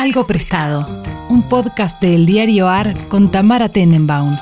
Algo Prestado, un podcast del diario AR con Tamara Tenenbaum.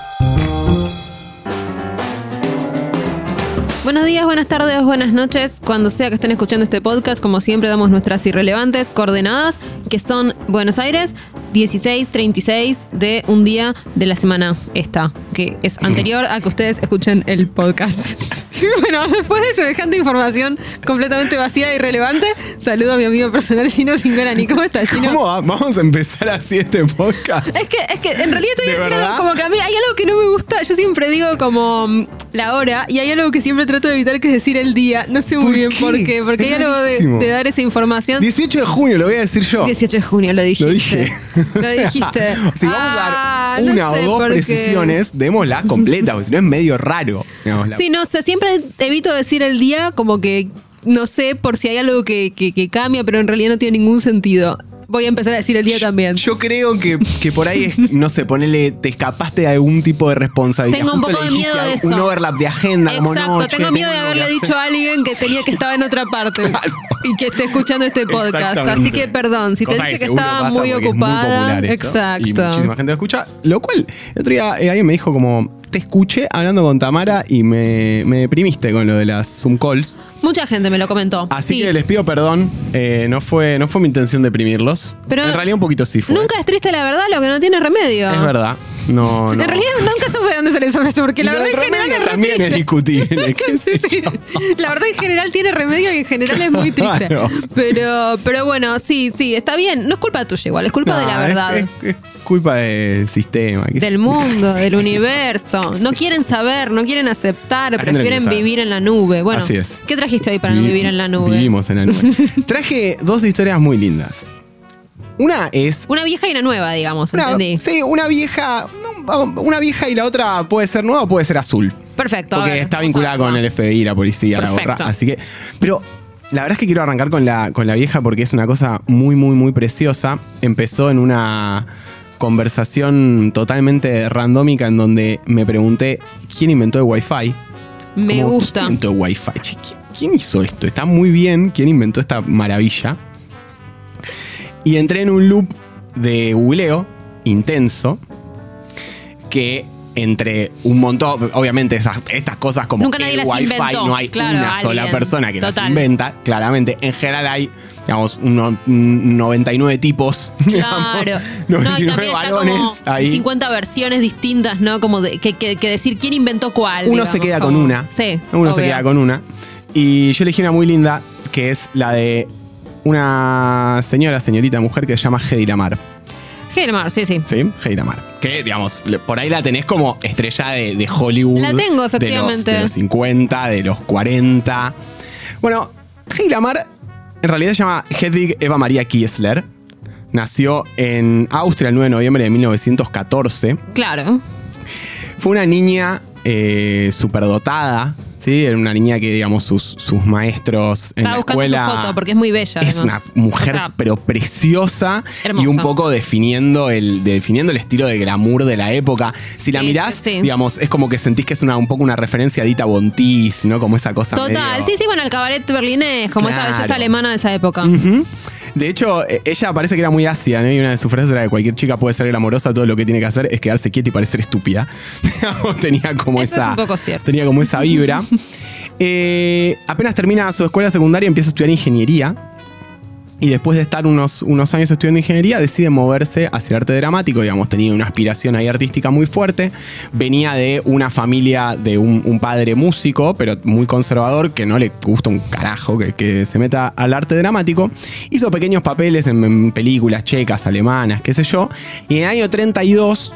Buenos días, buenas tardes, buenas noches. Cuando sea que estén escuchando este podcast, como siempre damos nuestras irrelevantes coordenadas, que son Buenos Aires, 16.36 de un día de la semana esta, que es anterior a que ustedes escuchen el podcast. bueno, después de semejante información completamente vacía e irrelevante, saludo a mi amigo personal Gino Singolani. ¿Cómo estás, Gino? ¿Cómo va? vamos a empezar así este podcast? Es que, es que en realidad te voy algo como que a mí hay algo que no me gusta. Yo siempre digo como mm, la hora y hay algo que siempre trato de evitar que es decir el día. No sé muy ¿Por bien qué? por qué. Porque Es hay algo de, dar esa información. 18 de junio, lo voy a decir yo. 18 de junio lo dijiste. Lo dije. Lo dijiste. si vamos Ah, a dar no una sé o dos precisiones, démosla completa, porque si no es medio raro. digamos, la- Sí, no sé, siempre evito decir el día como que no sé por si hay algo que, que- que cambia, pero en realidad no tiene ningún sentido. Voy a empezar a decir el día también. Yo creo que, que por ahí es, no sé, ponele, te escapaste de algún tipo de responsabilidad. Tengo un Justo poco de miedo de Un eso. overlap de agenda, como Exacto, no, che, tengo miedo de haberle dicho a alguien que tenía que estaba en otra parte Claro. y que esté escuchando este podcast. Así que perdón, si te dije que estaba muy es ocupada. popular esto, exacto. Y muchísima gente lo escucha. Lo cual, el otro día eh, alguien me dijo como, te escuché hablando con Tamara y me, me deprimiste con lo de las Zoom calls. Mucha gente me lo comentó. Así Sí. que les pido perdón. eh, no, fue, no fue mi intención deprimirlos. Pero en realidad un poquito sí fue. Nunca es triste la verdad, lo que no tiene remedio. Es verdad. No, no. En realidad nunca supe de dónde salió eso, porque la Y lo verdad en general es también es discutible. Sí. La verdad en general tiene remedio y en general es muy triste. Claro. Pero, pero bueno, sí, sí, está bien. No es culpa tuya igual, es culpa de la verdad. Es, es culpa del sistema. Del mundo, del universo. No quieren saber, no quieren aceptar, La gente no prefieren vivir en la nube. Bueno, Así es. ¿qué trajiste hoy para no Vi- vivir en la nube? Vivimos en la nube. Traje dos historias muy lindas. Una es. Una vieja y una nueva, digamos, Una, entendí. sí, una vieja. Una vieja y la otra puede ser nueva o puede ser azul. Perfecto. Porque ver, está vinculada con el FBI, la policía, la gorra. Así que. Pero la verdad es que quiero arrancar con la, con la vieja porque es una cosa muy, muy, muy preciosa. Empezó en una conversación totalmente randómica en donde me pregunté quién inventó el Wi-Fi. Me Como, gusta. ¿Quién inventó el Wi-Fi? Che, ¿quién, quién hizo esto? Está muy bien. ¿Quién inventó esta maravilla? Y entré en un loop de googleo intenso que entre un montón, obviamente esas, estas cosas como Nunca nadie el las Wi-Fi inventó, no hay claro, una sola persona que las inventa, claramente. En general hay, digamos, uno- un 99 tipos, digamos, Claro. No, y 99 también está varones como ahí. 50 versiones distintas, ¿no? Como de, que, que- que decir quién inventó cuál. Uno digamos, se queda como- con una. Sí. Uno se queda con una. Y yo elegí una muy linda, que es la de una señora, señorita mujer que se llama Hedy Lamar. Helmar, sí, sí. ¿Sí? Hedy Lamar. Que, digamos, por ahí la tenés como estrella de, de Hollywood. La tengo, de los- efectivamente. De los, 50, de los 40. Bueno, Hedy Lamar en realidad se llama Hedwig Eva María Kiesler. Nació en Austria el 9 de noviembre de 1914. Claro. Fue una niña eh, superdotada, ¿sí? Era una niña que, digamos, sus, sus maestros en Estaba la buscando escuela... su foto porque es muy bella. Es una mujer, O sea, pero preciosa hermosa. y un poco definiendo el, definiendo el estilo de glamour de la época. Si la Sí, mirás, sí, sí. digamos, es como que sentís que es una, un poco una referencia a Dita Bontis, ¿no? Como esa cosa Total, medio- sí, sí, bueno, el cabaret berlinés, como esa Claro. belleza alemana de esa época. Ujú. De hecho, e- ella parece que era muy ácida, ¿no? Y una de sus frases era que cualquier chica puede ser glamorosa, todo lo que tiene que hacer es quedarse quieta y parecer estúpida. Tenía como Eso esa. es un poco cierto. Tenía como esa vibra. Eh, apenas termina su escuela secundaria, empieza a estudiar ingeniería. Y después de estar unos, unos años estudiando ingeniería, decide moverse hacia el arte dramático. Digamos, tenía una aspiración ahí artística muy fuerte. Venía de una familia de un, padre músico, pero muy conservador, que no le gusta un carajo que, que se meta al arte dramático. Hizo pequeños papeles en, en películas checas, alemanas, qué sé yo. Y en el año 32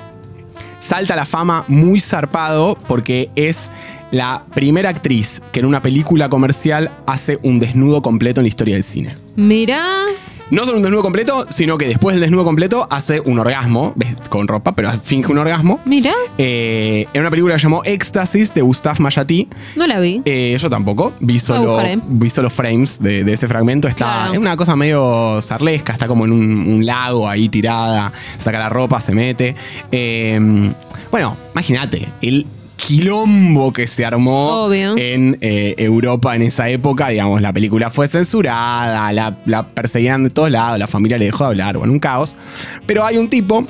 salta a la fama muy zarpado porque es la primera actriz que en una película comercial hace un desnudo completo en la historia del cine. Mirá. No solo un desnudo completo, sino que después del desnudo completo hace un orgasmo, con ropa, pero finge un orgasmo. Mirá. Eh, en una película que llamó Éxtasis de Gustave Mayati. No la vi. Eh, yo tampoco, vi solo, buscaré. vi solo frames de, de ese fragmento. Está, Claro. Es una cosa medio zarlesca, está como en un, un lago ahí tirada, saca la ropa, se mete. Eh, bueno, imagínate, el quilombo que se armó Obvio. en eh, Europa en esa época. Digamos, la película fue censurada, la, la perseguían de todos lados, la familia le dejó de hablar, bueno, un caos. Pero hay un tipo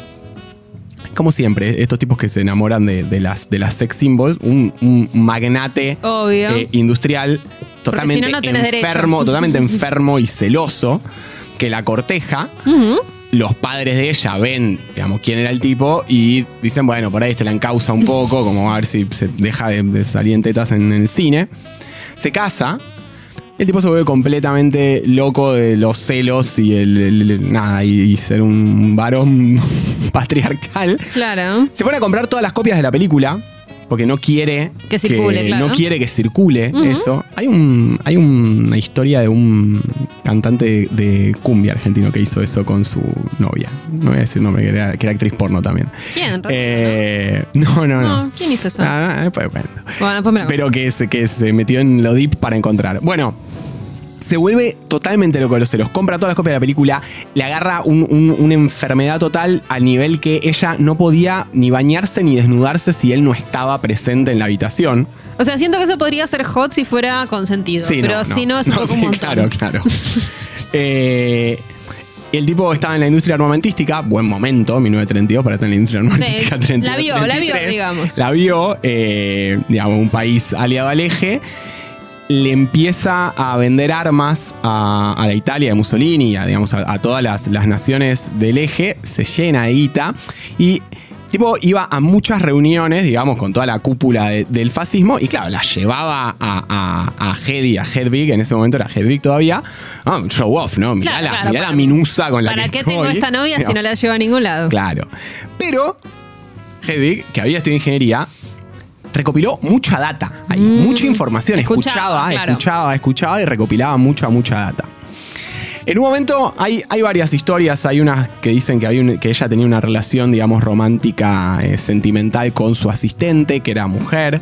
como siempre, estos tipos que se enamoran de, de las, de las sex symbols, un, un magnate eh, industrial totalmente si no, no tenés enfermo, derecho. totalmente enfermo y celoso, que la corteja. Los padres de ella ven, digamos, quién era el tipo y dicen, bueno, por ahí te la encausa un poco, como a ver si se deja de, de salir en tetas en el cine. Se casa. El tipo se vuelve completamente loco de los celos y el, el- el- nada, y, y ser un varón patriarcal. Claro. Se pone a comprar todas las copias de la película porque no quiere Que circule, claro. no quiere que circule eso. Hay un hay una historia de un cantante de, de cumbia argentino que hizo eso con su novia. No voy a decir nombre, que era, que era actriz porno también. ¿Quién? Eh, no, no, no. No, ¿quién hizo eso? Ah, no, después cuento. Bueno, después me Pero que se, que se metió en lo deep para encontrar. Bueno, se vuelve totalmente loco de los. Compra todas las copias de la película, le agarra un- un- una enfermedad total al nivel que ella no podía ni bañarse ni desnudarse si él no estaba presente en la habitación. O sea, siento que eso podría ser hot si fuera consentido. Sí, pero si no, es un poco sí, un montón. Claro, claro. Eh, el tipo estaba en la industria armamentística, buen momento, 1932 para estar en la industria armamentística. Sí, 32, la vio, la vio, 33. digamos. La vio, eh, digamos, un país aliado al eje. Le empieza a vender armas a, a la Italia de Mussolini, a, digamos, a, a todas las, las naciones del eje. Se llena de guita. Y tipo iba a muchas reuniones, digamos, con toda la cúpula de- del fascismo. Y claro, la llevaba a, a, a Hedy, a Hedwig, en ese momento era Hedwig todavía. Ah, show off, ¿no? Mirá, Claro, la, claro, mirá la para- minusa con la ¿Para que qué tengo esta novia si no la llevo a ningún lado? Claro. Pero Hedwig, que había estudiado ingeniería, recopiló mucha data, ahí, mucha información, Escuchaba, escuchaba, claro. escuchaba, escuchaba y recopilaba mucha, mucha data. En un momento hay, hay varias historias, hay unas que dicen que, un- que ella tenía una relación, digamos, romántica, eh, sentimental con su asistente, que era mujer,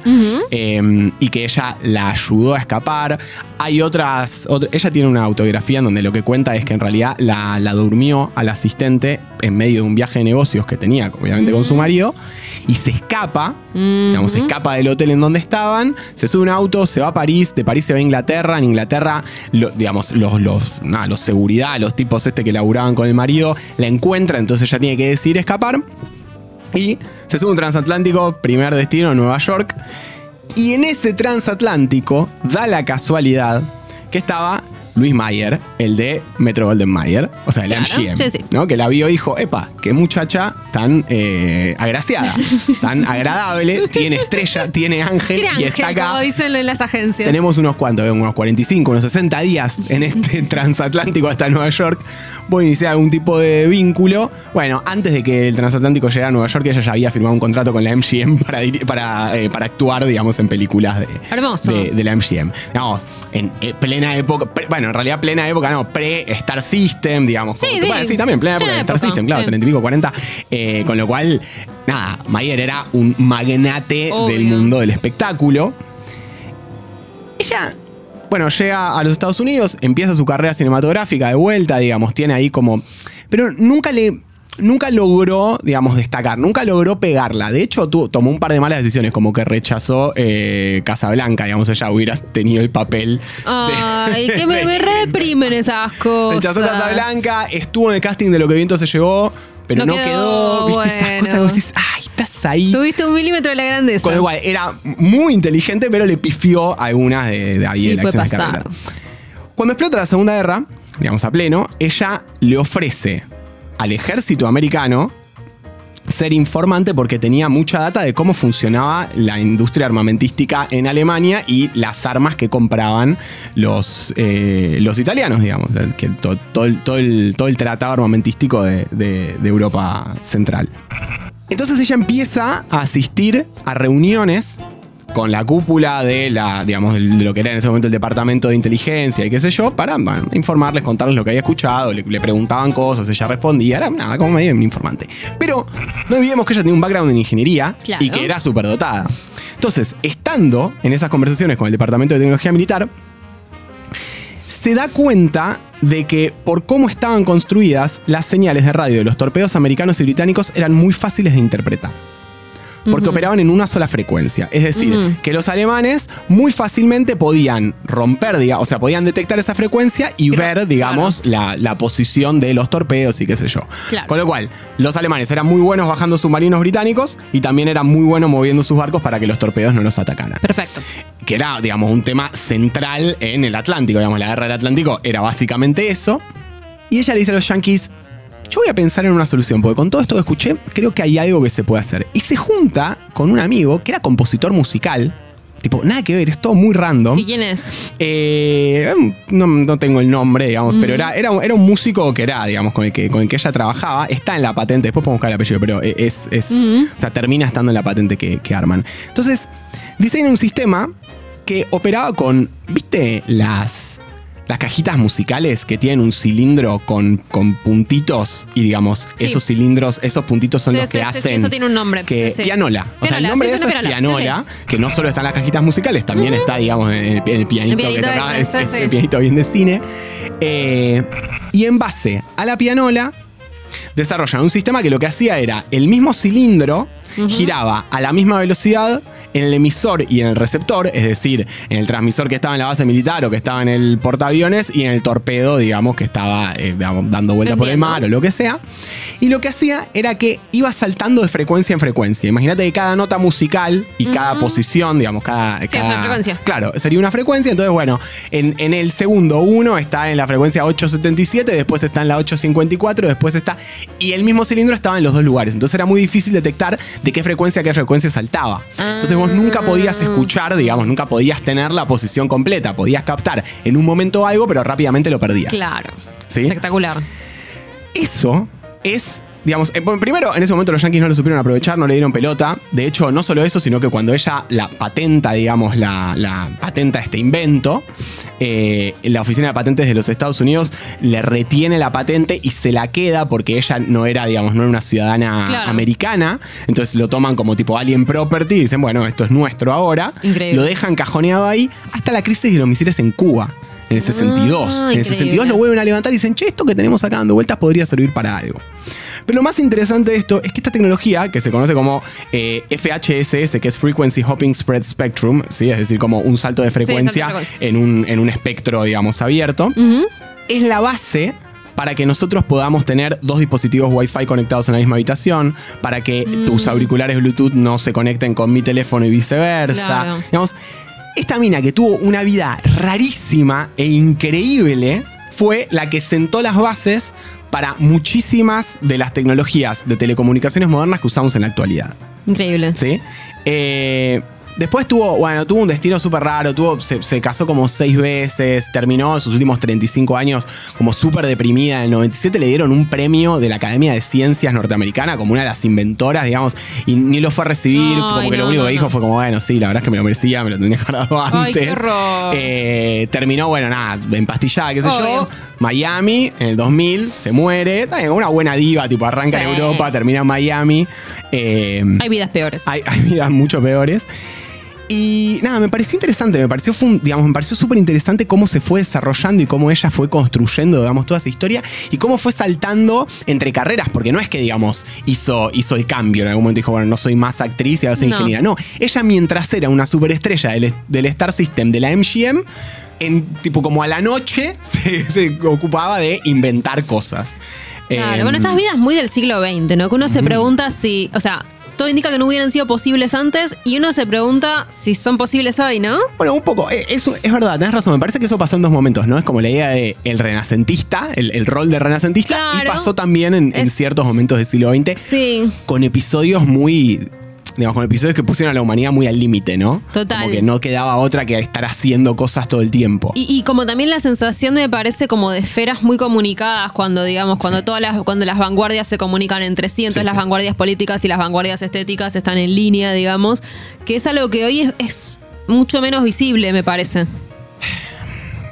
eh, y que ella la ayudó a escapar. Hay otras, otra- ella tiene una autobiografía en donde lo que cuenta es que en realidad la, la durmió al asistente en medio de un viaje de negocios que tenía, obviamente, con su marido, y se escapa, digamos, se escapa del hotel en donde estaban, se sube un auto, se va a París, de París se va a Inglaterra, en Inglaterra, lo- digamos, los, los, nada, los seguridad, los tipos este que laburaban con el marido, la encuentra, entonces ella tiene que decidir escapar, y se sube un transatlántico, primer destino, Nueva York, y en ese transatlántico da la casualidad que estaba Luis Mayer, el de Metro Golden Mayer, o sea, el Claro, MGM, sí, sí. ¿no? Que la vio y dijo, epa, qué muchacha tan eh, agraciada, tan agradable, tiene estrella, tiene ángel, Tiene y está acá. como dicen en las agencias. Tenemos unos cuantos, unos 45, unos 60 días en este transatlántico hasta Nueva York. Voy a iniciar algún tipo de vínculo. Bueno, antes de que el transatlántico llegara a Nueva York, ella ya había firmado un contrato con la MGM para, eh, para actuar, digamos, en películas de, Hermoso. de, de la MGM. Digamos, en eh, plena época, bueno, en realidad plena época, no, pre-Star System, digamos. Sí, como- sí. bueno, sí, también, plena época de Star System, claro, sí. 30 y pico, 40. Eh, con lo cual, nada, Mayer era un magnate Obvio. del mundo del espectáculo. Ella, bueno, llega a los Estados Unidos, empieza su carrera cinematográfica de vuelta, digamos, tiene ahí como. Pero nunca le. Nunca logró, digamos, destacar, nunca logró pegarla. De hecho, tu- tomó un par de malas decisiones, como que rechazó eh, Casablanca, digamos, ella hubiera tenido el papel. Ay, que me, me esas cosas. Rechazó Casablanca, estuvo en el casting de lo que viento se llevó, pero no, No quedó, quedó, ¿viste? Esas bueno. cosas que vos decís, ay, estás ahí. Tuviste un milímetro de la grandeza. Con lo cual, era muy inteligente, pero le pifió algunas de, de ahí de la acción de carrera. Cuando explota la Segunda Guerra, digamos a pleno, ella le ofrece al ejército americano ser informante porque tenía mucha data de cómo funcionaba la industria armamentística en Alemania y las armas que compraban los, eh, los italianos, digamos, que to- todo, el, el tratado armamentístico de, de- de Europa Central. Entonces ella empieza a asistir a reuniones con la cúpula de la, digamos, de lo que era en ese momento el departamento de inteligencia y qué sé yo, para bueno, informarles, contarles lo que había escuchado, le, le preguntaban cosas, ella respondía, era nada, como medio un informante. Pero no olvidemos que ella tenía un background en ingeniería Claro. y que era superdotada. Entonces, estando en esas conversaciones con el departamento de tecnología militar, se da cuenta de que por cómo estaban construidas, las señales de radio de los torpedos americanos y británicos eran muy fáciles de interpretar. Porque operaban en una sola frecuencia. Es decir, que los alemanes muy fácilmente podían romper, diga- o sea, podían detectar esa frecuencia y ver, digamos, la, la posición de los torpedos y qué sé yo. Claro. Con lo cual, los alemanes eran muy buenos bajando submarinos británicos y también eran muy buenos moviendo sus barcos para que los torpedos no los atacaran Perfecto. que era, digamos, un tema central en el Atlántico. Digamos, la guerra del Atlántico era básicamente eso. Y ella le dice a los yankees, yo voy a pensar en una solución, porque con todo esto que escuché, creo que hay algo que se puede hacer. Y se junta con un amigo que era compositor musical. Tipo, nada que ver, es todo muy random. ¿Y quién es? Eh, no, no tengo el nombre, digamos, pero era, era, un- era un músico que era, digamos, con el que, con el que ella trabajaba. Está en la patente, después podemos buscar el apellido, pero es, es Ujú. o sea, termina estando en la patente que, que arman. Entonces, diseñan un sistema que operaba con, ¿viste? Las, las cajitas musicales que tienen un cilindro con, con puntitos y, digamos, Sí. esos cilindros, esos puntitos son Sí, los sí, que hacen... eso tiene un nombre. Que. Pianola. O sea, el nombre de eso es pianola, que no solo están las cajitas musicales, también está, digamos, en el, el pianito, El pianito que tocaba, ese, es- sí. pianito bien de cine. Eh, y en base a la pianola, desarrollan un sistema que lo que hacía era el mismo cilindro giraba a la misma velocidad en el emisor y en el receptor, es decir, en el transmisor que estaba en la base militar o que estaba en el portaaviones y en el torpedo, digamos, que estaba eh, digamos, dando vueltas por el mar o lo que sea. Y lo que hacía era que iba saltando de frecuencia en frecuencia. Imagínate que cada nota musical y cada posición, digamos, cada... es cada- una frecuencia. Claro, sería una frecuencia. Entonces, bueno, en, en el segundo uno está en la frecuencia 877, después está en la 854, después está. Y el mismo cilindro estaba en los dos lugares. Entonces era muy difícil detectar de qué frecuencia a qué frecuencia saltaba. Entonces vos nunca podías escuchar, digamos, nunca podías tener la posición completa. Podías captar en un momento algo, pero rápidamente lo perdías. Claro. ¿Sí? Espectacular. Eso es, digamos, eh, primero en ese momento los yankees no lo supieron aprovechar, no le dieron pelota. De hecho, no solo eso, sino que cuando ella la patenta, digamos, la, la patenta este invento, eh, la oficina de patentes de los Estados Unidos le retiene la patente y se la queda porque ella no era, digamos, no era una ciudadana Claro. americana. Entonces lo toman como tipo alien property y dicen, bueno, esto es nuestro ahora. Increíble. Lo dejan cajoneado ahí hasta la crisis de los misiles en Cuba. En el 62. en el increíble. 62 lo vuelven a levantar y dicen, che, esto que tenemos acá dando vueltas podría servir para algo. Pero lo más interesante de esto es que esta tecnología, que se conoce como eh, FHSS, que es Frequency Hopping Spread Spectrum, ¿sí? es decir, como un salto de frecuencia, salto de frecuencia. En, un, en un espectro, digamos, abierto, es la base para que nosotros podamos tener dos dispositivos Wi-Fi conectados en la misma habitación, para que Mm. tus auriculares Bluetooth no se conecten con mi teléfono y viceversa. Claro. Digamos, esta mina que tuvo una vida rarísima e increíble fue la que sentó las bases para muchísimas de las tecnologías de telecomunicaciones modernas que usamos en la actualidad. Increíble. ¿Sí? Eh, después tuvo, bueno, tuvo un destino súper raro, tuvo, se, se casó como seis veces, terminó sus últimos 35 años como súper deprimida. En el 97 le dieron un premio de la Academia de Ciencias norteamericana como una de las inventoras, digamos, y ni lo fue a recibir, como que lo único no, que dijo fue como, bueno, sí, la verdad es que me lo merecía, me lo tenía guardado antes. Ay, qué. Eh, terminó, bueno, nada, empastillada, qué sé Obvio. yo. Miami, en el 2000, se muere. Una buena diva, tipo, arranca en. Europa, termina en Miami. Eh, Hay vidas peores. hay, hay vidas mucho peores. Y nada, me pareció interesante, me pareció, digamos, me pareció súper interesante cómo se fue desarrollando y cómo ella fue construyendo, digamos, toda esa historia y cómo fue saltando entre carreras, porque no es que, digamos, hizo, hizo el cambio, en algún momento dijo, bueno, no soy más actriz y ahora soy No. ingeniera. No, ella mientras era una superestrella del, del Star System, de la MGM, en, tipo como a la noche se, se ocupaba de inventar cosas. Claro, Em, bueno, esas vidas muy del siglo XX, ¿no? Que uno se pregunta si, o sea, todo indica que no hubieran sido posibles antes y uno se pregunta si son posibles hoy, ¿no? Bueno, un poco, eh, eso es verdad, tenés razón. Me parece que eso pasó en dos momentos, ¿no? Es como la idea de el renacentista, el, el rol de renacentista, y pasó también en, en Es- ciertos momentos del siglo XX Sí. con episodios muy. Digamos, con episodios que pusieron a la humanidad muy al límite, ¿no? Total. Como que no quedaba otra que estar haciendo cosas todo el tiempo. Y, y como también la sensación me parece como de esferas muy comunicadas cuando, digamos, cuando todas las, cuando las vanguardias se comunican entre sí, entonces Sí, las sí. vanguardias políticas y las vanguardias estéticas están en línea, digamos, que es algo que hoy es, es mucho menos visible, me parece.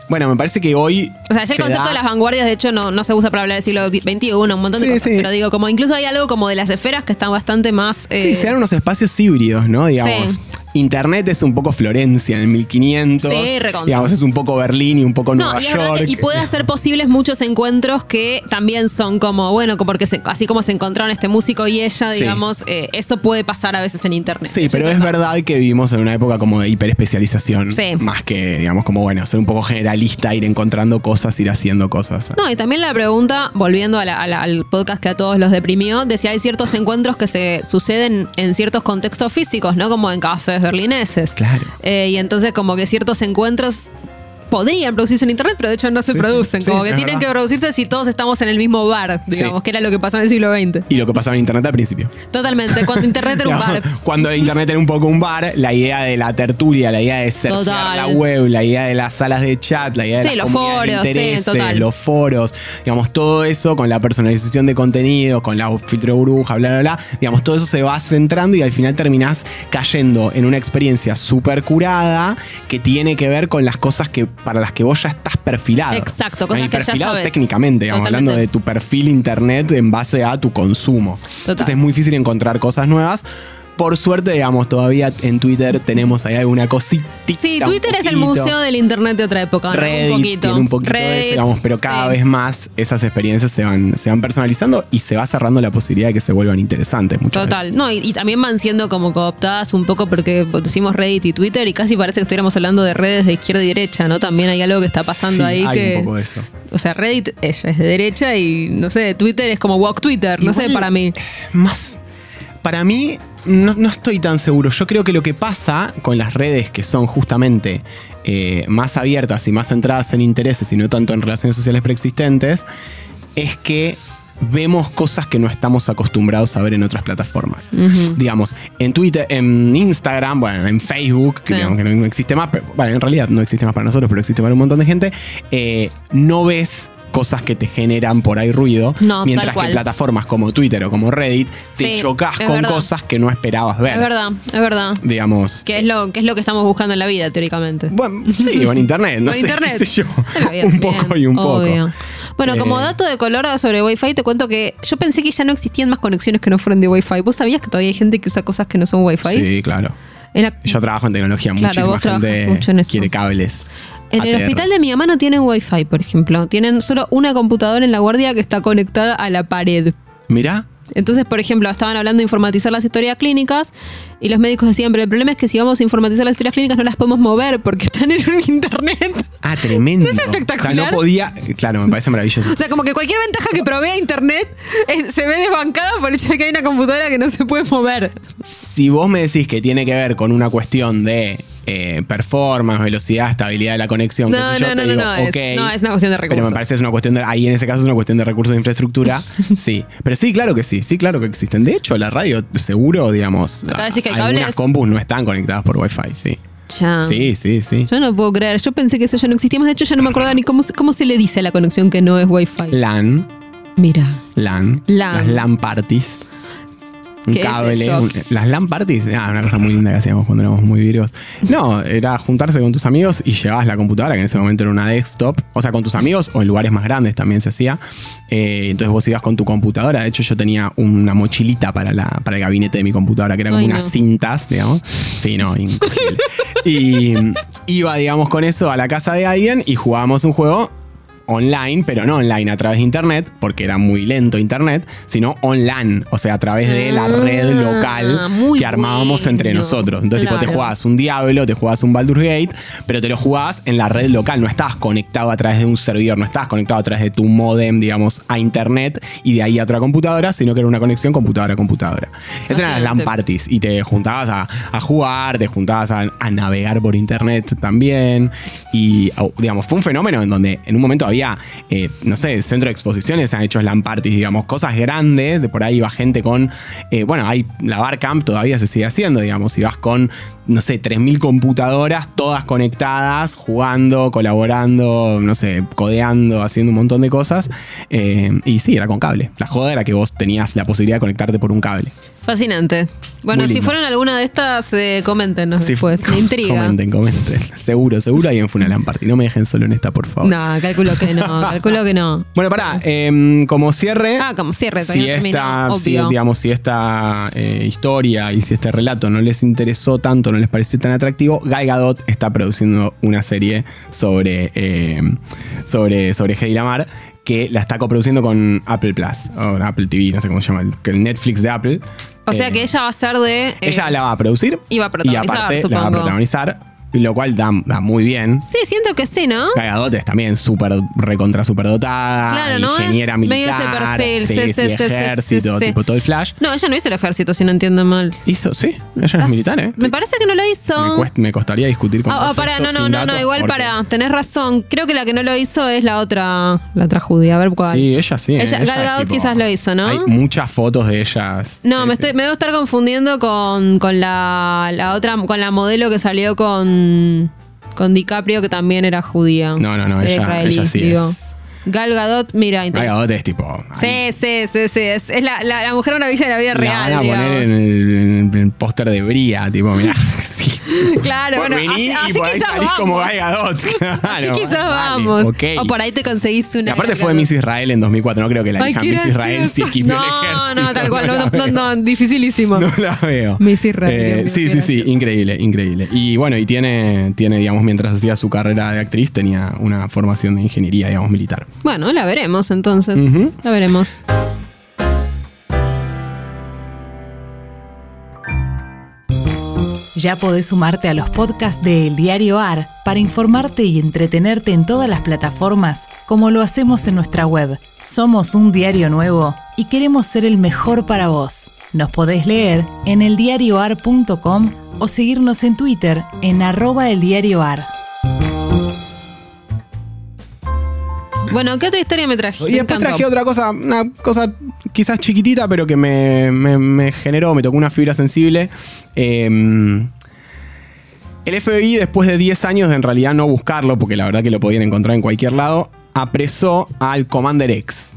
Bueno, me parece que hoy. O sea, es el concepto da- de las vanguardias, de hecho, no, no se usa para hablar del siglo XXI, un montón de Sí, cosas. sí. Pero digo, como incluso hay algo como de las esferas que están bastante más. eh, Sí, se dan unos espacios híbridos, ¿no? Digamos. Sí. Internet es un poco Florencia en el 1500. Sí, recontra. Digamos, es un poco Berlín y un poco No, Nueva y, York. que- y puede hacer posibles muchos encuentros que también son como, bueno, porque se- así como se encontraron este músico y ella, Sí. digamos, eh, eso puede pasar a veces en internet. Sí, pero es verdad que vivimos en una época como de hiperespecialización. Sí. Más que, digamos, como bueno, ser un poco generalista, ir encontrando cosas, ir haciendo cosas. No, y también la pregunta, volviendo a la- a la- al podcast que a todos los deprimió, de si hay ciertos encuentros que se suceden en ciertos contextos físicos, ¿no? Como en cafés berlineses. Claro. Eh, y entonces como que ciertos encuentros podrían producirse en internet, pero de hecho no se Sí, producen. sí, como que tienen verdad. que producirse si todos estamos en el mismo bar, digamos, que era lo que pasó en el siglo XX. Y lo que pasaba en Internet al principio. Totalmente, cuando internet era un bar. Cuando Internet era un poco un bar, la idea de la tertulia, la idea de surfear Total. la web, la idea de las salas de chat, la idea de las los de foros, sí, intereses, total. los foros, digamos, todo eso con la personalización de contenido, con la filtro de burbuja, bla, bla, bla, digamos, todo eso se va centrando y al final terminás cayendo en una experiencia súper curada que tiene que ver con las cosas que para las que vos ya estás perfilado. Exacto, cosas Y que ya perfilado sabes. técnicamente, digamos, Totalmente. hablando de tu perfil internet en base a tu consumo. Entonces es muy difícil encontrar cosas nuevas. Por suerte, digamos, todavía en Twitter tenemos ahí alguna cosita. Sí, Twitter es el museo del internet de otra época, ¿no? Reddit un poquito. tiene un poquito de eso, digamos, pero cada sí. vez más esas experiencias se van, se van personalizando y se va cerrando la posibilidad de que se vuelvan interesantes muchas Total, veces. no, y, y también van siendo como cooptadas un poco porque decimos Reddit y Twitter y casi parece que estuviéramos hablando de redes de izquierda y derecha, ¿no? También hay algo que está pasando Sí, ahí hay que... un poco de eso. O sea, Reddit ella es de derecha y no sé, Twitter es como walk Twitter, no sé, para mí. Más. Para mí, no, no estoy tan seguro. Yo creo que lo que pasa con las redes que son justamente eh, más abiertas y más centradas en intereses y no tanto en relaciones sociales preexistentes, es que vemos cosas que no estamos acostumbrados a ver en otras plataformas. Digamos, en Twitter, en Instagram, bueno, en Facebook, que, Sí. digamos que no, no existe más, pero bueno, en realidad no existe más para nosotros, pero existe para un montón de gente, eh, no ves cosas que te generan por ahí ruido, No, mientras que plataformas como Twitter o como Reddit te Sí, chocas con verdad. cosas que no esperabas ver. Es verdad, es verdad. Digamos. Que es lo que es lo que estamos buscando en la vida, teóricamente. Bueno, sí, o en internet, no sé, internet. qué sé yo. Vida un poco y un obvio. poco. Bueno, como Eh, dato de color sobre Wi-Fi, te cuento que yo pensé que ya no existían más conexiones que no fueran de Wi-Fi. ¿Vos sabías que todavía hay gente que usa cosas que no son Wi-Fi? Sí, claro. Yo trabajo en tecnología, Claro, muchísima gente mucho quiere cables. En el hospital de mi mamá no tienen Wi-Fi, por ejemplo. Tienen solo una computadora en la guardia que está conectada a la pared. Mirá, Entonces, por ejemplo, estaban hablando de informatizar las historias clínicas y los médicos decían, pero el problema es que si vamos a informatizar las historias clínicas no las podemos mover porque están en un internet. ah, tremendo. ¿No es espectacular? O sea, no podía. Claro, me parece maravilloso. O sea, como que cualquier ventaja que provea internet eh, se ve desbancada por el hecho de que hay una computadora que no se puede mover. Si vos me decís que tiene que ver con una cuestión de eh, performance, velocidad, estabilidad de la conexión, No, sé yo, no, te no, no, digo, no, es- no, es una cuestión de Pero recursos. me parece que es una cuestión de. Ahí en ese caso es una cuestión de recursos de infraestructura. sí. Pero sí, claro que sí. Sí, claro que existen. De hecho, la radio, seguro, digamos. Decís que algunas compus no están conectadas por Wi-Fi, sí. Ya. Sí, sí, sí. Yo no puedo creer. Yo pensé que eso ya no existía más. De hecho, ya no me acordaba ni cómo, se- cómo se le dice a la conexión que no es Wi-Fi. LAN, Mira. LAN, LAN. las LAN parties. Un ¿Qué es cable. un- las LAN parties, ah, una cosa muy linda que hacíamos cuando éramos muy virgos. No, era juntarse con tus amigos y llevabas la computadora, que en ese momento era una desktop. O sea, con tus amigos o en lugares más grandes también se hacía. Eh, entonces vos ibas con tu computadora. De hecho, yo tenía una mochilita para, la, para el gabinete de mi computadora, que era como Ay, unas no. cintas, digamos. Sí, no, increíble. y iba, digamos, con eso a la casa de alguien y jugábamos un juego online, pero no online a través de internet, porque era muy lento internet, sino online, o sea, a través de la Ah, red local muy que armábamos bueno. entre nosotros. Entonces, tipo, te jugabas un Diablo, te jugabas un Baldur's Gate, pero te lo jugabas en la red local, no estabas conectado a través de un servidor, no estabas conectado a través de tu modem, digamos, a internet y de ahí a otra computadora, sino que era una conexión computadora a computadora. Estas eran las LAN parties y te juntabas a, a jugar, te juntabas a, a navegar por internet también. Y, digamos, fue un fenómeno en donde en un momento había, eh, no sé, centro de exposiciones, han hecho LAN parties, digamos, cosas grandes. De por ahí iba gente con, eh, bueno, hay la Barcamp todavía se sigue haciendo, digamos, y vas con, no sé, 3.000 computadoras, todas conectadas, jugando, colaborando, no sé, codeando, haciendo un montón de cosas. Eh, y sí, era con cable. La joda era que vos tenías la posibilidad de conectarte por un cable. Fascinante. Bueno, si fueron alguna de estas, eh, coméntenos Sí, después. Me intriga. Comenten, comenten. Seguro, seguro hay en Funalan Party. No me dejen solo en esta, por favor. No, calculo que no, calculo que no. Bueno, pará, em, como cierre. Ah, como cierre, si no esta, si, digamos, si esta eh, historia y si este relato no les interesó tanto, no les pareció tan atractivo, Gal Gadot está produciendo una serie sobre, eh, sobre, sobre Hedy Lamar que la está coproduciendo con Apple Plus, o Apple TV, no sé cómo se llama, el, Netflix de Apple. O sea Eh, que ella va a ser de. eh, ella la va a producir y va a y protagonizar, aparte la va a protagonizar, y lo cual da, da muy bien. Sí, siento que sí, ¿no? Gal Gadot es también súper recontra superdotada, Claro, ¿no? ingeniera Medio militar, ese perfil, sí, sí, ejército, tipo todo el flash. No, ella no hizo el ejército, si no entiendo mal. Hizo, sí, ella es militar, ¿eh? Me parece que no lo hizo. Me, cuest- me costaría discutir con Ah, ah, vos pará, esto no, no, no, igual porque- para, tenés razón. Creo que la que no lo hizo es la otra, la otra judía. A ver cuál. Sí, ella sí. Ella- tipo- quizás lo hizo, ¿no? Hay muchas fotos de ellas. No, me estoy, me debo estar confundiendo con, con la, la otra, con la modelo que salió con, con DiCaprio, que también era judía. No, no, no, ella, ella sí digo. es. Gal Gadot, mira, Gal Gadot es tipo. Sí, sí, sí, sí. Es, es la, la, la mujer maravilla de la vida la real. van a poner en el, el póster de Bría, tipo, mirá. sí. Claro, Por bueno, venir así, y por ahí quizás salís vamos. como Gadot. Así Claro, quizás vamos. ok. O por ahí te conseguiste una. Y aparte fue. Miss Israel en 2004, no creo que la Ay, hija Miss Israel si esquipió el No, no, tal cual. No, no, no, dificilísimo. No la veo. Miss Israel, Eh, sí, sí, sí, increíble, increíble. Y bueno, y tiene, tiene, digamos, mientras hacía su carrera de actriz, tenía una formación de ingeniería, digamos, militar. Bueno, la veremos entonces. La veremos. Ya podés sumarte a los podcasts de El Diario AR para informarte y entretenerte en todas las plataformas como lo hacemos en nuestra web. Somos un diario nuevo y queremos ser el mejor para vos. Nos podés leer en eldiarioar.com o seguirnos en Twitter en arroba eldiarioar. Bueno, ¿qué otra historia me traje? Y después traje otra cosa, una cosa quizás chiquitita, pero que me, me- me generó, me tocó una fibra sensible. Eh, el FBI, después de 10 años de en realidad no buscarlo, porque la verdad que lo podían encontrar en cualquier lado, apresó al Commander X.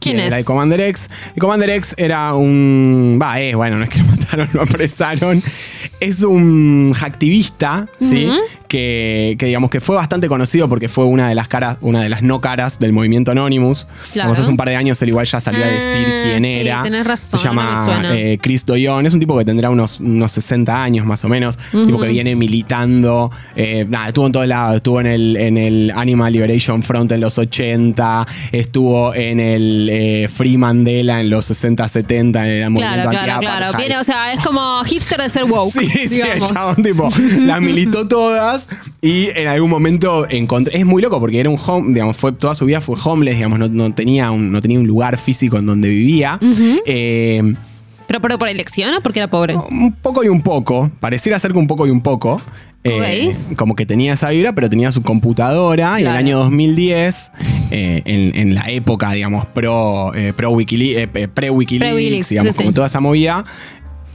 ¿Quién es? Era el Commander X. El Commander X era un. Va, es, bueno, no es que lo mataron, lo apresaron. Es un hacktivista, ¿sí? Que, que digamos que fue bastante conocido porque fue una de las caras, una de las no caras del movimiento Anonymous. Claro. Como hace un par de años él igual ya salió a decir Ah, quién sí, era. tenés razón, Se llama no eh, Chris Doyon. Es un tipo que tendrá unos, unos 60 años más o menos. Un tipo que viene militando. eh, nada, estuvo en todos lados. Estuvo en el, en el Animal Liberation Front en los 80. Estuvo en el eh, Free Mandela en los 60, 70. En el movimiento Claro, claro. Viene, o sea, es como hipster de ser woke. Sí, sí, el digamos. chabón, tipo, las militó todas y en algún momento encontré. Es muy loco porque era un home, digamos, fue, toda su vida fue homeless, digamos, no, no tenía, un, no tenía un lugar físico en donde vivía. Eh, ¿Pero, pero por elección o porque era pobre? un poco y un poco, pareciera ser que un poco y un poco. Eh, Como que tenía esa vibra, pero tenía su computadora y en el año 2010, eh, en, en la época, digamos, pro, eh, pro pre-Wikileaks, Pre-Wikileaks, digamos, sí, como sí. toda esa movida,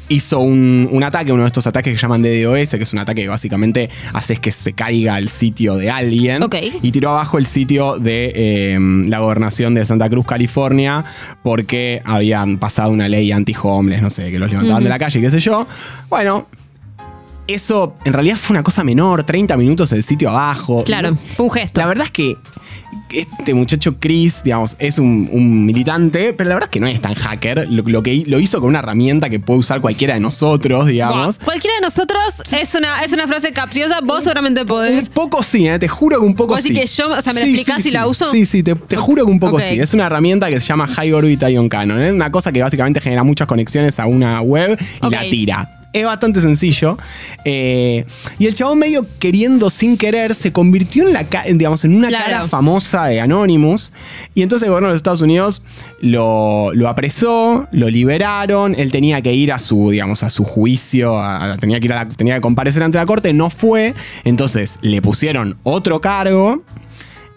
hizo un, un ataque, uno de estos ataques que llaman DDoS, que es un ataque que básicamente haces que se caiga el sitio de alguien. Ok. Y tiró abajo el sitio de eh, la gobernación de Santa Cruz, California, porque habían pasado una ley anti-homeless, no sé, que los levantaban de la calle, qué sé yo. Bueno. Eso en realidad fue una cosa menor, 30 minutos el sitio abajo. Claro, fue un gesto. la verdad es que este muchacho Chris, digamos, es un, un militante, pero la verdad es que no es tan hacker. Lo, lo que lo hizo con una herramienta que puede usar cualquiera de nosotros, digamos. Cualquiera de nosotros es una, es una frase capciosa, vos seguramente Un podés. poco sí, ¿eh? te juro que un poco ¿Vos sí. que yo- o sea, me la Sí, explicás sí, y la uso? Sí, sí, te, te juro que un poco sí. Es una herramienta que se llama High Orbit Ion Cannon. Es una cosa que básicamente genera muchas conexiones a una web y la tira. Es bastante sencillo. Eh, y el chabón medio queriendo sin querer se convirtió en la digamos, en una Claro. cara famosa de Anonymous. Y entonces el gobierno de los Estados Unidos lo, lo apresó, lo liberaron. Él tenía que ir a su, digamos, a su juicio, a- a- tenía, que ir a la- tenía que comparecer ante la corte, no fue. Entonces le pusieron otro cargo.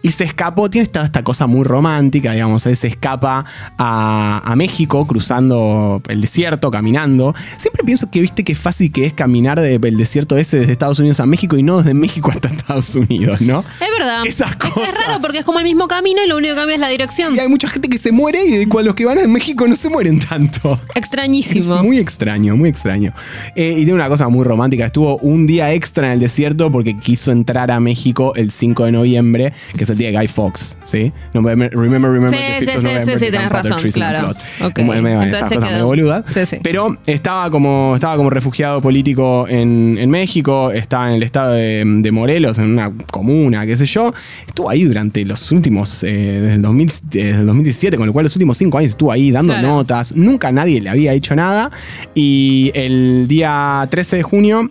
Y se escapó, tiene esta, esta cosa muy romántica, digamos, él se escapa a, a México cruzando el desierto, caminando. Siempre pienso que viste qué fácil que es caminar del desierto ese desde Estados Unidos a México y no desde México hasta Estados Unidos, ¿no? Es verdad. Esas Es- cosas. Es, raro porque es como el mismo camino y lo único que cambia es la dirección. Y hay mucha gente que se muere y de cual los que van a México no se mueren tanto. Extrañísimo. Es muy extraño, muy extraño. Eh, y tiene una cosa muy romántica. Estuvo un día extra en el desierto porque quiso entrar a México el 5 de noviembre, que es el día de Guy Fox, ¿sí? November- remember, remember Sí, sí, 5th of sí, sí, sí, tenés razón, claro. plot. Ok, Como, me- entonces se quedó. medio boludas. Sí, sí. Pero estaba como, estaba como refugiado político en, en México, estaba en el estado de, de Morelos, en una comuna, qué sé yo. Estuvo ahí durante los últimos, eh, desde, el 2000 desde el 2017, con lo cual los últimos cinco años estuvo ahí dando Claro. notas. Nunca nadie le había hecho nada. Y el día 13 de junio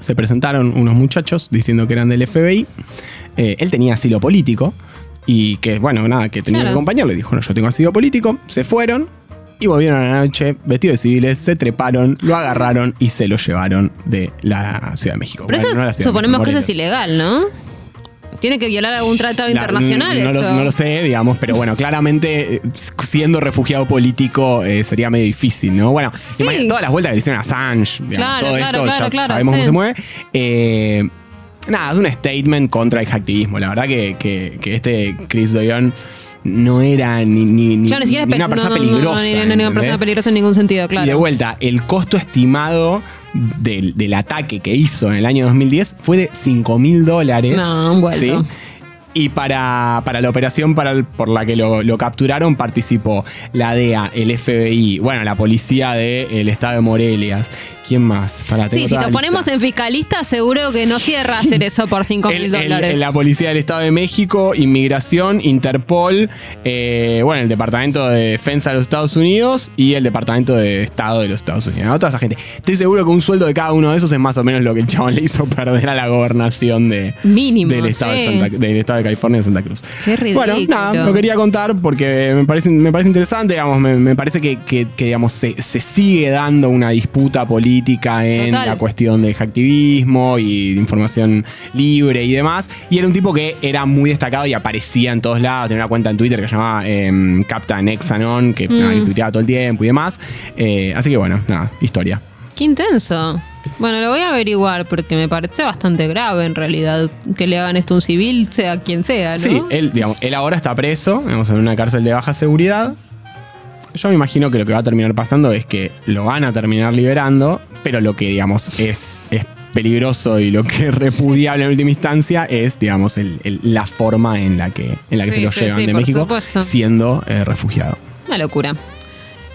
se presentaron unos muchachos diciendo que eran del FBI. Eh, él tenía asilo político y que, bueno, nada, que tenía Claro. que acompañarlo. Le dijo, no, yo tengo asilo político. Se fueron y volvieron a la noche vestidos de civiles, se treparon, lo agarraron y se lo llevaron de la Ciudad de México. Pero Bueno, eso no suponemos que eso es ilegal, ¿no? Tiene que violar algún tratado La- internacional no, eso. Lo, no lo sé, digamos, pero bueno, claramente eh, siendo refugiado político eh, sería medio difícil, ¿no? Bueno, Sí. todas las vueltas que le hicieron a Assange, digamos, Claro, todo claro, esto, claro, ya sabemos sí. cómo se mueve. Eh, nada, es un statement contra el hacktivismo. La verdad que, que- que este Chris Doyon no era ni, ni, ni- Claro, ni siquiera ni pe- una persona no, no, no, peligrosa. No, ni- ni una persona peligrosa en ningún sentido, claro. Y de vuelta, el costo estimado del, del ataque que hizo en el año 2010 fue de 5 mil dólares. No, un vuelto. ¿sí? Y para, para la operación para el- por la que lo, lo capturaron participó la DEA, el FBI, bueno, la policía del estado de Morelia. ¿Quién más? Para, Sí, si te ponemos en fiscalista, seguro que no cierra hacer eso por 5 mil dólares. la policía del Estado de México, Inmigración, Interpol, eh, bueno, el Departamento de Defensa de los Estados Unidos y el Departamento de Estado de los Estados Unidos. ¿no? Toda esa gente. Estoy seguro que un sueldo de cada uno de esos es más o menos lo que el chabón le hizo perder a la gobernación de, Mínimo, del, estado de. Santa- del Estado de California de Santa Cruz. Qué ridículo. Bueno, nada, lo quería contar porque me parece, me parece interesante, digamos, me, me parece que, que- que, digamos, se, se sigue dando una disputa política en Total. la cuestión del hacktivismo y de información libre y demás. Y era un tipo que era muy destacado y aparecía en todos lados. Tenía una cuenta en Twitter que se llamaba em, Captain Exanon, que, que tuiteaba todo el tiempo y demás. Eh, así que bueno, nada, historia. Qué intenso. Bueno, lo voy a averiguar porque me parece bastante grave en realidad que le hagan esto a un civil, sea quien sea, ¿no? Sí, él, digamos, él ahora está preso, digamos, en una cárcel de baja seguridad. Yo me imagino que lo que va a terminar pasando es que lo van a terminar liberando, pero lo que, digamos, es, es peligroso y lo que es repudiable en última instancia es, digamos, el- el- la forma en la que, en la que Sí, se lo sí, llevan sí, de México supuesto. siendo eh, refugiado. Una locura.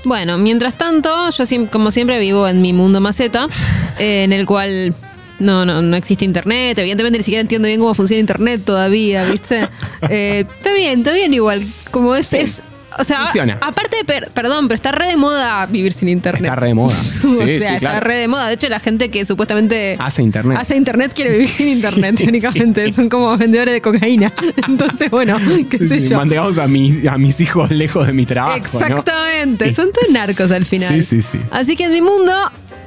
Bueno, mientras tanto, yo como siempre vivo en mi mundo maceta, eh, en el cual no, no, no existe internet. Evidentemente ni siquiera entiendo bien cómo funciona internet todavía, ¿viste? Eh, está bien, está bien igual. Como es, es- o sea, Funciona. aparte de, per- perdón, pero está re de moda vivir sin internet. Está re de moda. o Sí, sea, sí, está claro. re de moda. De hecho, la gente que supuestamente Hace internet. hace internet quiere vivir sin internet, técnicamente. Son como vendedores de cocaína. Entonces, bueno, qué Sí, sé sí, yo. A, mi- a mis hijos lejos de mi trabajo. Exactamente, Sí. son todos narcos al final. Sí, sí, sí. Así que en mi mundo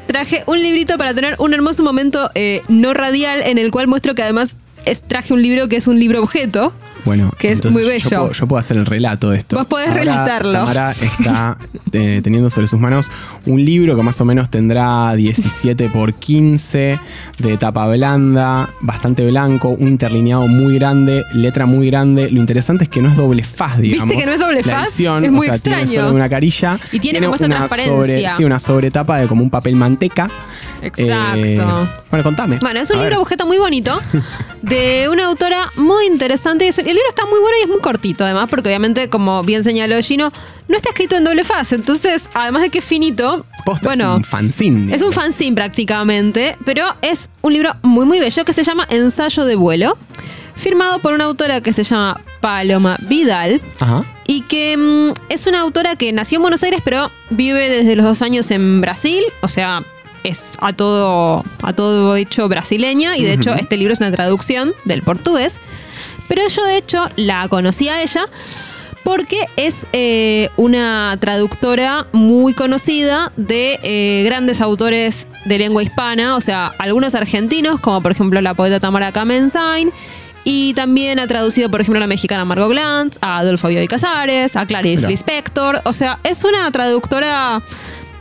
traje un librito para tener un hermoso momento eh, no radial en el cual muestro que además es- traje un libro que es un libro objeto. Bueno, Que es Yo puedo, yo puedo hacer el relato de esto. Vos podés Ahora relatarlo. Tamara está eh, teniendo sobre sus manos un libro que más o menos tendrá 17 por 15, de tapa blanda, bastante blanco, un interlineado muy grande, letra muy grande. Lo interesante es que no es doble faz, digamos. que no es doble La faz? edición, Es muy o sea, Tiene solo una carilla. Y tiene como esta una transparencia. Sobre, sí, una sobretapa de como un papel manteca. Exacto. Eh, bueno, contame. Bueno, es un libro ver. objeto muy bonito de una autora muy interesante. Es- El libro está muy bueno y es muy cortito, además, porque obviamente, como bien señaló Gino, no está escrito en doble faz. Entonces, además de que es finito, Posta, bueno, es un fanzine. Es un fanzine prácticamente, pero es un libro muy muy bello que se llama Ensayo de vuelo, firmado por una autora que se llama Paloma Vidal Ajá. y que mm, es una autora que nació en Buenos Aires pero vive desde los dos años en Brasil, o sea, es a todo, a todo hecho brasileña y de hecho este libro es una traducción del portugués, pero yo de hecho la conocí a ella porque es eh, una traductora muy conocida de eh, grandes autores de lengua hispana, o sea, algunos argentinos, como por ejemplo la poeta Tamara Kamensain, y también ha traducido, por ejemplo, a la mexicana Margot Glantz, a Adolfo Bioy Casares, a Clarice. Lispector, o sea, es una traductora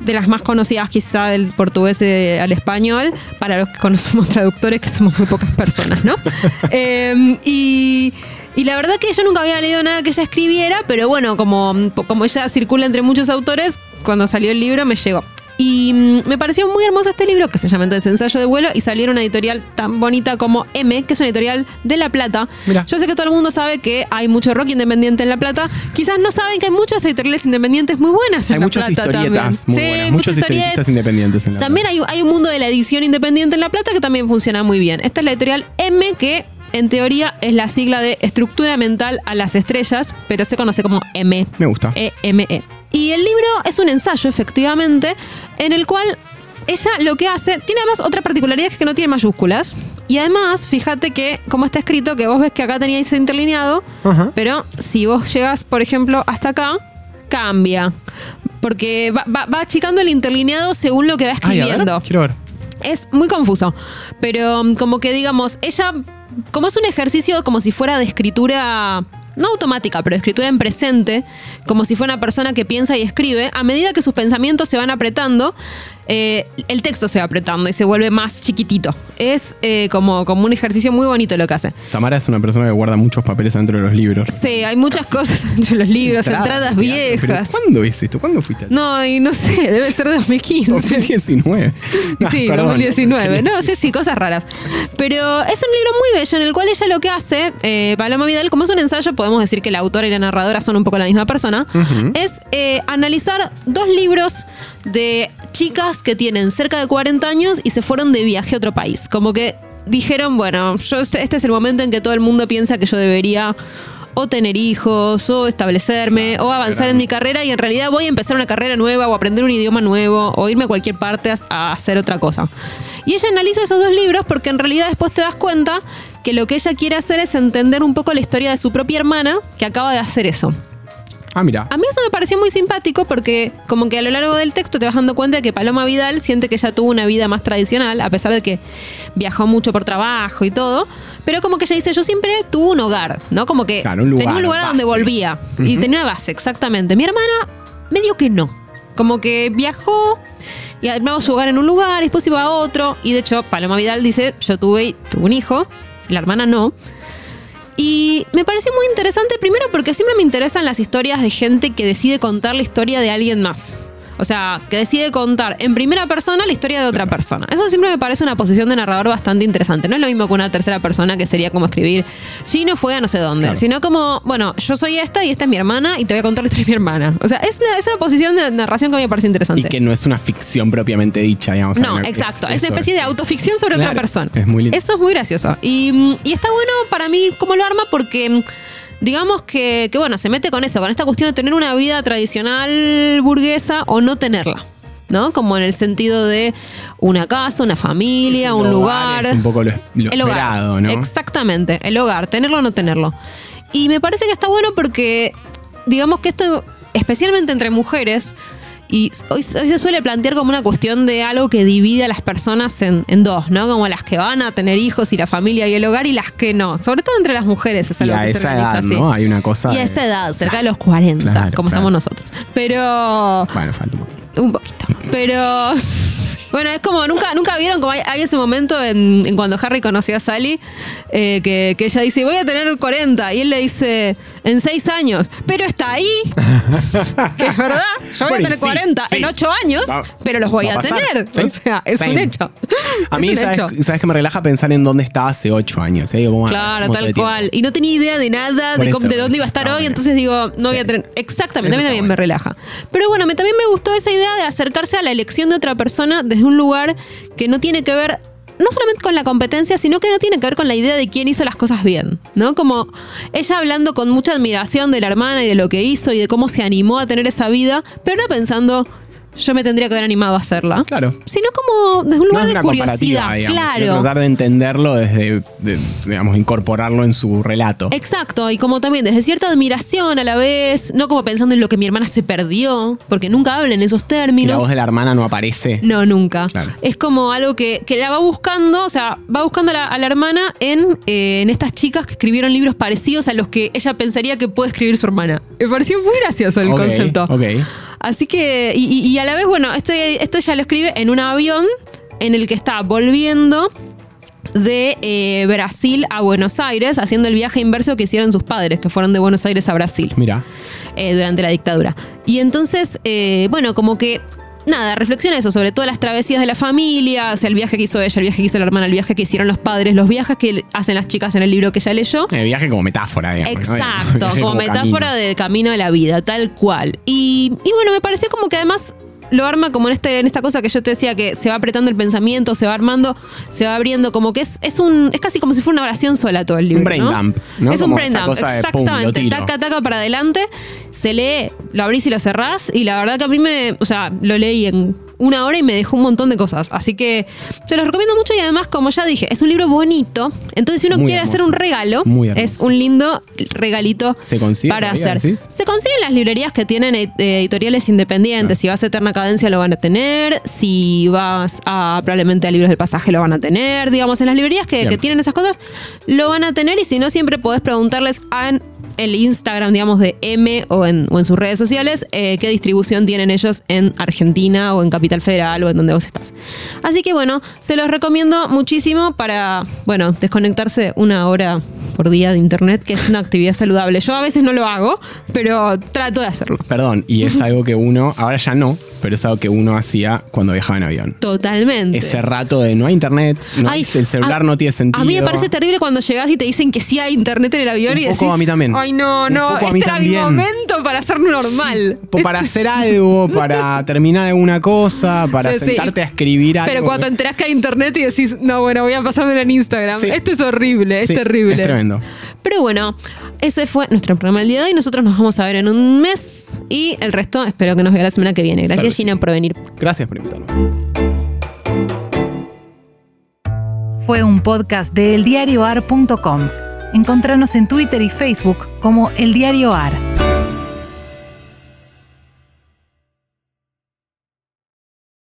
de las más conocidas quizá del portugués eh, al español, para los que conocemos traductores, que somos muy pocas personas, ¿no? Eh, y, y la verdad que yo nunca había leído nada que ella escribiera, pero bueno, como, como ella circula entre muchos autores, cuando salió el libro me llegó. Y mm, me pareció muy hermoso este libro, que se llama entonces Ensayo de vuelo, y salió en una editorial tan bonita como M, que es una editorial de La Plata. Mirá. Yo sé que todo el mundo sabe que hay mucho rock independiente en La Plata. Quizás no saben que hay muchas editoriales independientes muy buenas en Hay La muchas Plata historietas también. muy Sí, buenas. muchas Muchos historietas. independientes en la También hay, hay un mundo de la edición independiente en La Plata que también funciona muy bien. Esta es la editorial M, que en teoría es la sigla de Estructura Mental a las Estrellas, pero se conoce como M. Me gusta. EME. Y el libro es un ensayo, efectivamente, en el cual ella lo que hace, tiene además otra particularidad que es que no tiene mayúsculas. Y además, fíjate que, como está escrito, que vos ves que acá teníais interlineado, Ajá. pero si vos llegas, por ejemplo, hasta acá, cambia. Porque va, va- va achicando el interlineado según lo que va Ay, a ver, escribiendo. quiero ver. Es muy confuso, pero um, como que digamos, ella, como es un ejercicio como si fuera de escritura, no automática, pero escritura en presente, como si fuera una persona que piensa y escribe, a medida que sus pensamientos se van apretando, eh, el texto se va apretando y se vuelve más chiquitito. Es eh, como, como un ejercicio muy bonito lo que hace. Tamara es una persona que guarda muchos papeles dentro de los libros. Sí, hay muchas cosas entre los libros, entradas viejas. Pero ¿Cuándo es esto? ¿Cuándo fuiste? al- No, y no sé, debe ser de 2015. 2019. No, sí, perdón, 2019. No, 2019. sí, sí, cosas raras. Pero es un libro muy bello en el cual ella lo que hace, eh, Paloma Vidal, como es un ensayo, podemos decir que la autora y la narradora son un poco la misma persona, es eh, analizar dos libros de chicas que tienen cerca de 40 años y se fueron de viaje a otro país. Como que dijeron, bueno, yo, este es el momento en que todo el mundo piensa que yo debería o tener hijos, o establecerme, o avanzar en mi carrera y en realidad voy a empezar una carrera nueva o aprender un idioma nuevo o irme a cualquier parte a, a hacer otra cosa. Y ella analiza esos dos libros porque en realidad después te das cuenta que lo que ella quiere hacer es entender un poco la historia de su propia hermana que acaba de hacer eso. Ah, mira. A mí eso me pareció muy simpático porque como que a lo largo del texto te vas dando cuenta de que Paloma Vidal siente que ella tuvo una vida más tradicional, a pesar de que viajó mucho por trabajo y todo, pero como que ella dice, yo siempre tuve un hogar, ¿no? Como que Claro, un lugar, tenía un lugar a donde volvía y tenía una base, exactamente. Mi hermana medio que no, como que viajó y armaba su hogar en un lugar y después iba a otro y de hecho Paloma Vidal dice, yo tuve, tuve un hijo, la hermana no. Y me pareció muy interesante, primero porque siempre me interesan las historias de gente que decide contar la historia de alguien más. O sea, que decide contar en primera persona la historia de otra persona. Eso siempre me parece una posición de narrador bastante interesante. No es lo mismo que una tercera persona que sería como escribir, Gino fue a no sé dónde, Claro. sino como, bueno, yo soy esta y esta es mi hermana y te voy a contar la historia de mi hermana. O sea, es una, es una posición de narración que a mí me parece interesante. Y que no es una ficción propiamente dicha, digamos. No, exacto. Es, una especie de autoficción sobre Claro, otra persona. es muy lindo. Eso es muy gracioso. Y, mm, y está bueno para mí cómo lo arma porque mm, digamos que, que, bueno, se mete con eso, con esta cuestión de tener una vida tradicional burguesa o no tenerla. ¿No? Como en el sentido de una casa, una familia, un lugar. Es un poco lo, lo el hogar. esperado, ¿no? Exactamente, el hogar, tenerlo o no tenerlo. Y me parece que está bueno porque, digamos que esto, especialmente entre mujeres, y hoy, hoy se suele plantear como una cuestión de algo que divide a las personas en, en dos, ¿no? Como las que van a tener hijos y la familia y el hogar y las que no. Sobre todo entre las mujeres es Y algo a que se esa organiza edad, así. ¿no? Hay una cosa. Y a esa edad, cerca de los 40, Claro, como claro. estamos nosotros. Pero Bueno, falta un poquito. un poquito. Pero. Bueno, es como, nunca, nunca vieron como hay, hay ese momento en, en cuando Harry conoció a Sally, eh, que, que ella dice, voy a tener 40, y él le dice, en 6 años, pero está ahí, que es verdad, yo voy Bueno, a tener sí, 40 sí. en 8 años, Va- pero los voy a, tener. sí. O sea, es un hecho. A mí, ¿sabes, hecho. sabes que me relaja pensar en dónde estaba hace ocho años? ¿eh? Claro, tal cual. Y no tenía idea de nada, Por de, eso, cómo, de dónde iba a estar hoy, bueno. entonces digo, no voy a tener... Exactamente, a mí también me relaja. Pero bueno, me, también me gustó esa idea de acercarse a la elección de otra persona desde un lugar que no tiene que ver no solamente con la competencia, sino que no tiene que ver con la idea de quién hizo las cosas bien, ¿no? Como ella hablando con mucha admiración de la hermana y de lo que hizo y de cómo se animó a tener esa vida, pero no pensando, yo me tendría que haber animado a hacerla. Claro. Sino como desde un No lugar de curiosidad, digamos, claro. tratar de entenderlo desde, de- digamos, incorporarlo en su relato. Exacto, y como también desde cierta admiración a la vez, no como pensando en lo que mi hermana se perdió, porque nunca habla en esos Y términos. la voz de la hermana no aparece. No, nunca. Claro. Es como algo que, que la va buscando, o sea, va buscando a la, a la hermana en, eh, en estas chicas que escribieron libros parecidos a los que ella pensaría que puede escribir su hermana. Me pareció muy gracioso el concepto. Ok. Así que, y, y- y a la vez, bueno, esto, esto ella lo escribe en un avión en el que está volviendo de eh, Brasil a Buenos Aires, haciendo el viaje inverso que hicieron sus padres, que fueron de Buenos Aires a Brasil Mira. eh, durante la dictadura. Y entonces, eh, bueno, como que nada, reflexiona eso sobre todas las travesías de la familia, o sea, el viaje que hizo ella, el viaje que hizo la hermana, el viaje que hicieron los padres, los viajes que hacen las chicas en el libro que ella leyó. El viaje como metáfora, digamos. ¿no? Exacto, como, metáfora camino. de camino de la vida, tal cual. Y, y bueno, me pareció como que además lo arma como en, este, en esta cosa que yo te decía, que se va apretando el pensamiento, se va armando, se va abriendo, como que es, es un es casi como si fuera una oración sola todo el libro. Un brain ¿no? dump, ¿no? Es un brain dump, pum, exactamente. tiro. taca, taca para adelante, se lee, lo abrís y lo cerrás, y la verdad que a mí me, o sea, lo leí en una hora y me dejó un montón de cosas. Así que se los recomiendo mucho y además, como ya dije, es un libro bonito. Entonces, si uno Muy quiere hermoso. hacer un regalo, es un lindo regalito ¿Se consigue para todavía, hacer. decís? Se consigue en las librerías que tienen ed- editoriales independientes. Si vas a Eterna Cadencia lo van a tener. Si vas a probablemente a Libros del Pasaje lo van a tener. Digamos, en las librerías que, Bien. que tienen esas cosas lo van a tener. Y si no, siempre podés preguntarles en el Instagram, digamos, de M o en, sus redes sociales, eh, qué distribución tienen ellos en Argentina o en Capital Federal o en donde vos estás. Así que bueno, se los recomiendo muchísimo para, bueno, desconectarse una hora por día de internet, que es una actividad saludable. Yo a veces no lo hago, pero trato de hacerlo. Perdón, y es algo que uno, ahora ya no, pero es algo que uno hacía cuando viajaba en avión. Totalmente. Ese rato de no hay internet, no Ay, hay- el celular a- no tiene sentido. A mí me parece terrible cuando llegas y te dicen que sí hay internet en el avión Un y poco decís. a mí también. Ay, no, Un no. este era mi también. momento para hacerlo normal. Para hacer algo, para terminar alguna cosa, para Sí, sí. sentarte a escribir algo. Pero cuando te enterás que hay internet y decís, no, bueno, voy a pasármelo en Instagram. Esto es horrible, es terrible. Es tremendo. Pero bueno, ese fue nuestro programa del día de hoy. Nosotros nos vamos a ver en un mes y el resto espero que nos vea la semana que viene. Gracias, Gina, por venir. Gracias por invitarme. Fue un podcast de eldiarioar.com. Encontranos en Twitter y Facebook como El Diario Ar.